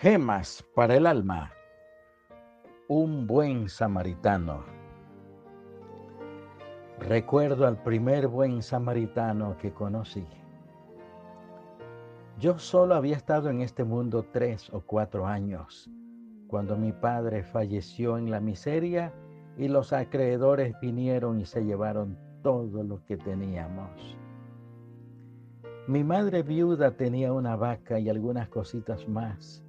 Gemas para el alma. Un buen samaritano. Recuerdo al primer buen samaritano que conocí. Yo solo había estado en este mundo tres o cuatro años, cuando mi padre falleció en la miseria y los acreedores vinieron y se llevaron todo lo que teníamos. Mi madre viuda tenía una vaca y algunas cositas más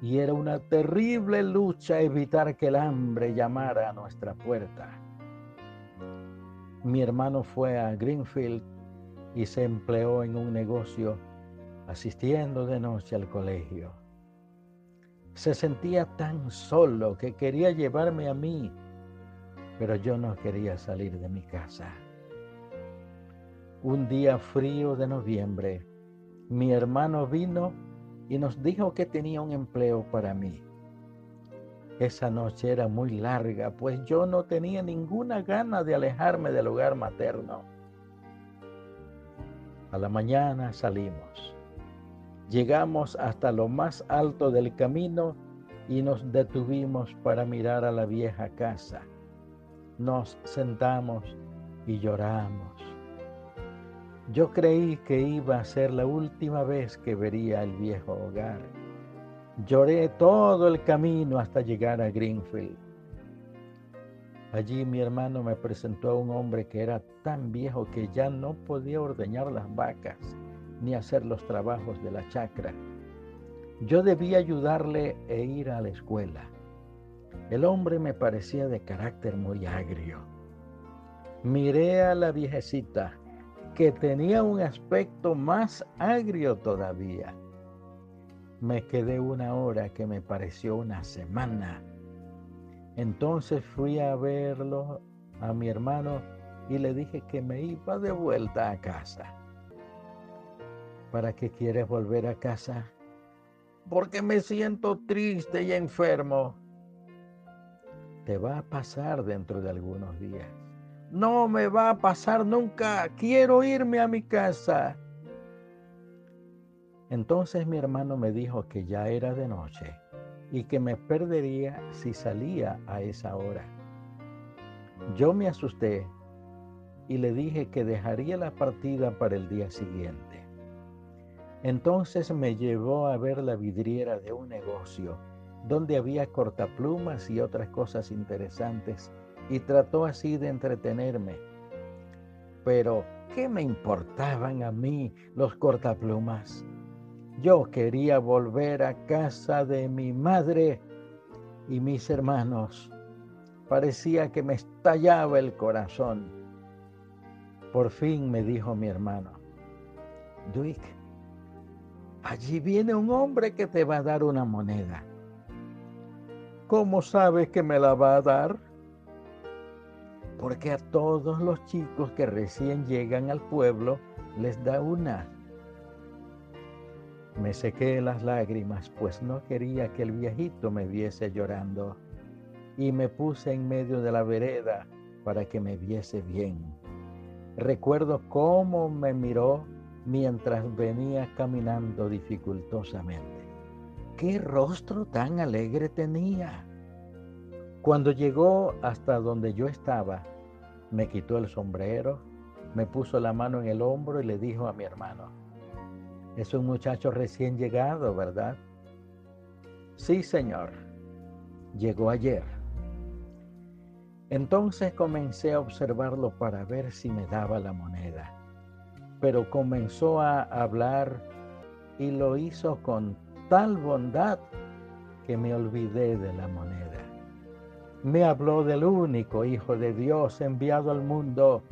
y era una terrible lucha evitar que el hambre llamara a nuestra puerta. Mi hermano fue a Greenfield y se empleó en un negocio asistiendo de noche al colegio. Se sentía tan solo que quería llevarme a mí, pero yo no quería salir de mi casa. Un día frío de noviembre, mi hermano vino y nos dijo que tenía un empleo para mí. Esa noche era muy larga, pues yo no tenía ninguna gana de alejarme del hogar materno. A la mañana salimos. Llegamos hasta lo más alto del camino y nos detuvimos para mirar a la vieja casa. Nos sentamos y lloramos. Yo creí que iba a ser la última vez que vería el viejo hogar. Lloré todo el camino hasta llegar a Greenfield. Allí mi hermano me presentó a un hombre que era tan viejo que ya no podía ordeñar las vacas ni hacer los trabajos de la chacra. Yo debía ayudarle e ir a la escuela. El hombre me parecía de carácter muy agrio. Miré a la viejecita que tenía un aspecto más agrio todavía. Me quedé una hora que me pareció una semana. Entonces fui a verlo a mi hermano y le dije que me iba de vuelta a casa. ¿Para qué quieres volver a casa? Porque me siento triste y enfermo. Te va a pasar dentro de algunos días. No me va a pasar nunca. Quiero irme a mi casa. Entonces mi hermano me dijo que ya era de noche y que me perdería si salía a esa hora. Yo me asusté y le dije que dejaría la partida para el día siguiente. Entonces me llevó a ver la vidriera de un negocio donde había cortaplumas y otras cosas interesantes y trató así de entretenerme. Pero, ¿qué me importaban a mí los cortaplumas? Yo quería volver a casa de mi madre y mis hermanos. Parecía que me estallaba el corazón. Por fin me dijo mi hermano, Duick, allí viene un hombre que te va a dar una moneda. ¿Cómo sabes que me la va a dar? Porque a todos los chicos que recién llegan al pueblo les da una. Me sequé las lágrimas, pues no quería que el viejito me viese llorando, y me puse en medio de la vereda para que me viese bien. Recuerdo cómo me miró mientras venía caminando dificultosamente. ¡Qué rostro tan alegre tenía! Cuando llegó hasta donde yo estaba, me quitó el sombrero, me puso la mano en el hombro y le dijo a mi hermano, es un muchacho recién llegado, ¿verdad? Sí, señor. Llegó ayer. Entonces comencé a observarlo para ver si me daba la moneda. Pero comenzó a hablar y lo hizo con tal bondad que me olvidé de la moneda me habló del único Hijo de Dios enviado al mundo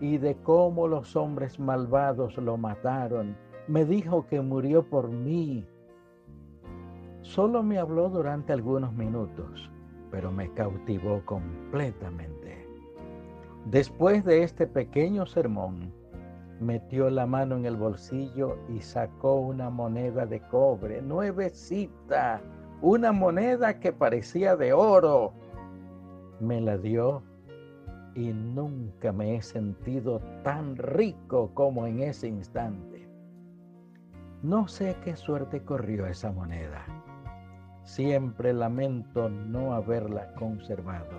y de cómo los hombres malvados lo mataron. Me dijo que murió por mí. Solo me habló durante algunos minutos, pero me cautivó completamente. Después de este pequeño sermón, metió la mano en el bolsillo y sacó una moneda de cobre, nuevecita, una moneda que parecía de oro me la dio y nunca me he sentido tan rico como en ese instante. No sé qué suerte corrió esa moneda. siempre lamento no haberla conservado.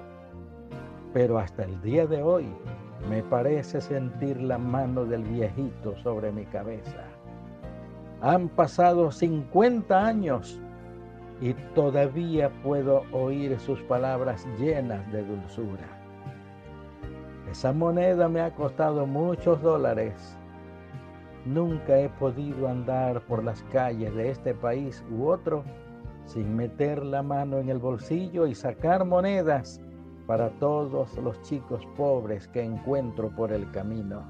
Pero hasta el día de hoy me parece sentir la mano del viejito sobre mi cabeza. Han pasado 50 años y todavía puedo oír sus palabras llenas de dulzura. Esa moneda me ha costado muchos dólares. Nunca he podido andar por las calles de este país u otro sin meter la mano en el bolsillo y sacar monedas para todos los chicos pobres que encuentro por el camino.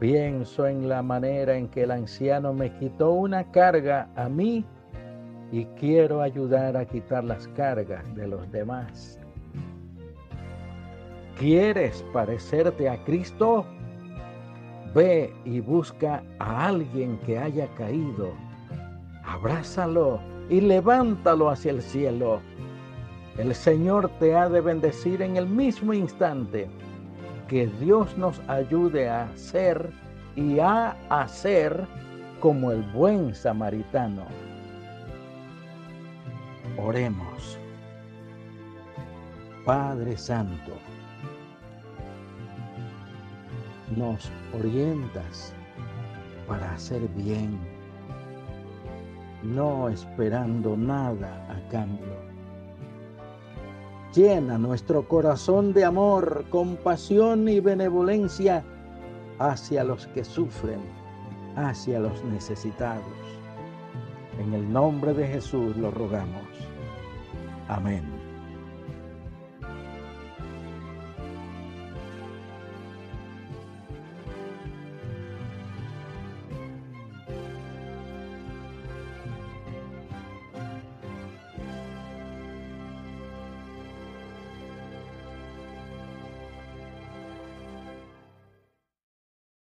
Pienso en la manera en que el anciano me quitó una carga a mí y quiero ayudar a quitar las cargas de los demás. ¿Quieres parecerte a Cristo? Ve y busca a alguien que haya caído. Abrázalo y levántalo hacia el cielo. El Señor te ha de bendecir en el mismo instante. Que Dios nos ayude a ser y a hacer como el buen samaritano. Oremos. Padre Santo, nos orientas para hacer bien no esperando nada a cambio. Llena nuestro corazón de amor, compasión y benevolencia hacia los que sufren, hacia los necesitados. En el nombre de Jesús lo rogamos. Amén.